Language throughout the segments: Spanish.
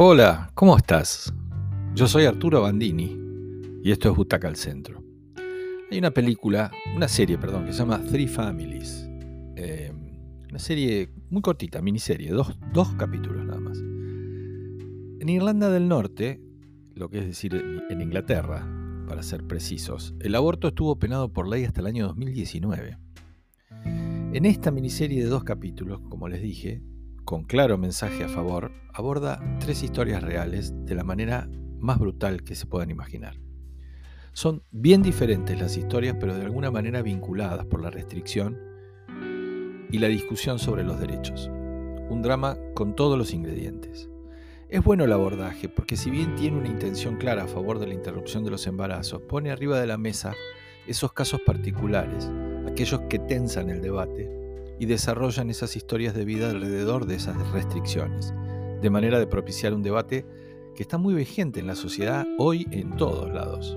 Hola, ¿cómo estás? Yo soy Arturo Bandini y esto es Butaca al Centro. Hay una película, una serie, perdón, que se llama Three Families. Eh, una serie muy cortita, miniserie, dos, dos capítulos nada más. En Irlanda del Norte, lo que es decir en Inglaterra, para ser precisos, el aborto estuvo penado por ley hasta el año 2019. En esta miniserie de dos capítulos, como les dije, con claro mensaje a favor, aborda tres historias reales de la manera más brutal que se puedan imaginar. Son bien diferentes las historias, pero de alguna manera vinculadas por la restricción y la discusión sobre los derechos. Un drama con todos los ingredientes. Es bueno el abordaje porque si bien tiene una intención clara a favor de la interrupción de los embarazos, pone arriba de la mesa esos casos particulares, aquellos que tensan el debate y desarrollan esas historias de vida alrededor de esas restricciones, de manera de propiciar un debate que está muy vigente en la sociedad hoy en todos lados.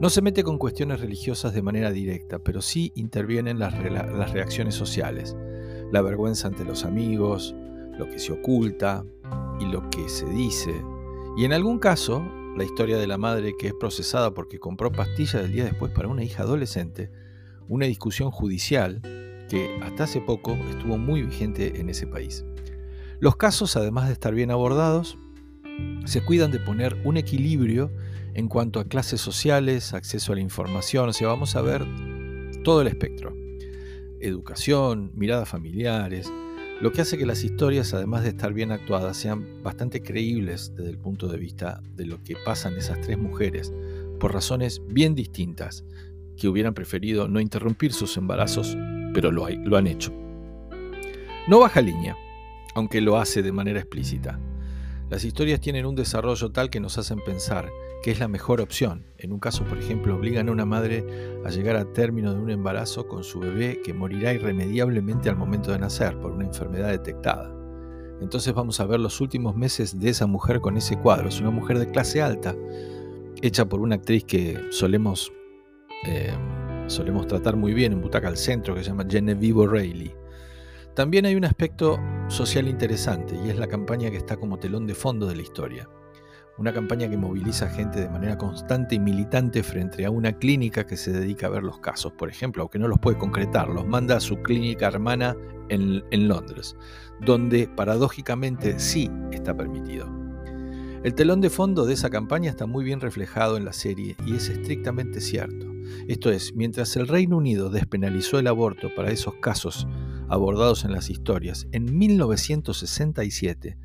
No se mete con cuestiones religiosas de manera directa, pero sí intervienen las, las reacciones sociales, la vergüenza ante los amigos, lo que se oculta y lo que se dice, y en algún caso, la historia de la madre que es procesada porque compró pastillas del día después para una hija adolescente, una discusión judicial que hasta hace poco estuvo muy vigente en ese país. Los casos, además de estar bien abordados, se cuidan de poner un equilibrio en cuanto a clases sociales, acceso a la información, o sea, vamos a ver todo el espectro. Educación, miradas familiares, lo que hace que las historias, además de estar bien actuadas, sean bastante creíbles desde el punto de vista de lo que pasan esas tres mujeres, por razones bien distintas, que hubieran preferido no interrumpir sus embarazos pero lo, han hecho. No baja línea, aunque lo hace de manera explícita. Las historias tienen un desarrollo tal que nos hacen pensar que es la mejor opción. En un caso, por ejemplo, obligan a una madre a llegar a término de un embarazo con su bebé que morirá irremediablemente al momento de nacer por una enfermedad detectada. Entonces vamos a ver los últimos meses de esa mujer con ese cuadro. Es una mujer de clase alta, hecha por una actriz que solemos eh, solemos tratar muy bien en Butaca al Centro, que se llama Genevieve O'Reilly. También hay un aspecto social interesante y es la campaña que está como telón de fondo de la historia. Una campaña que moviliza gente de manera constante y militante frente a una clínica que se dedica a ver los casos, por ejemplo, aunque no los puede concretar, los manda a su clínica hermana en Londres, donde paradójicamente sí está permitido. El telón de fondo de esa campaña está muy bien reflejado en la serie y es estrictamente cierto. Esto es, mientras el Reino Unido despenalizó el aborto para esos casos abordados en las historias, en 1967,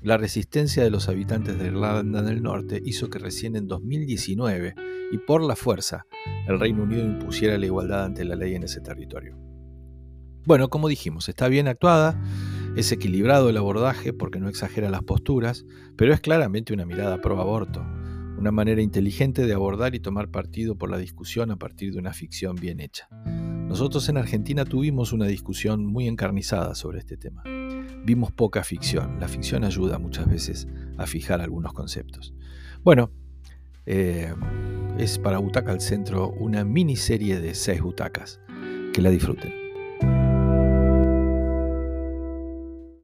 la resistencia de los habitantes de Irlanda del Norte hizo que recién en 2019, y por la fuerza, el Reino Unido impusiera la igualdad ante la ley en ese territorio. Bueno, como dijimos, está bien actuada, es equilibrado el abordaje porque no exagera las posturas, pero es claramente una mirada pro aborto, una manera inteligente de abordar y tomar partido por la discusión a partir de una ficción bien hecha. Nosotros en Argentina tuvimos una discusión muy encarnizada sobre este tema. Vimos poca ficción. La ficción ayuda muchas veces a fijar algunos conceptos. Bueno, eh, es para Butaca al Centro una miniserie de seis butacas. Que la disfruten.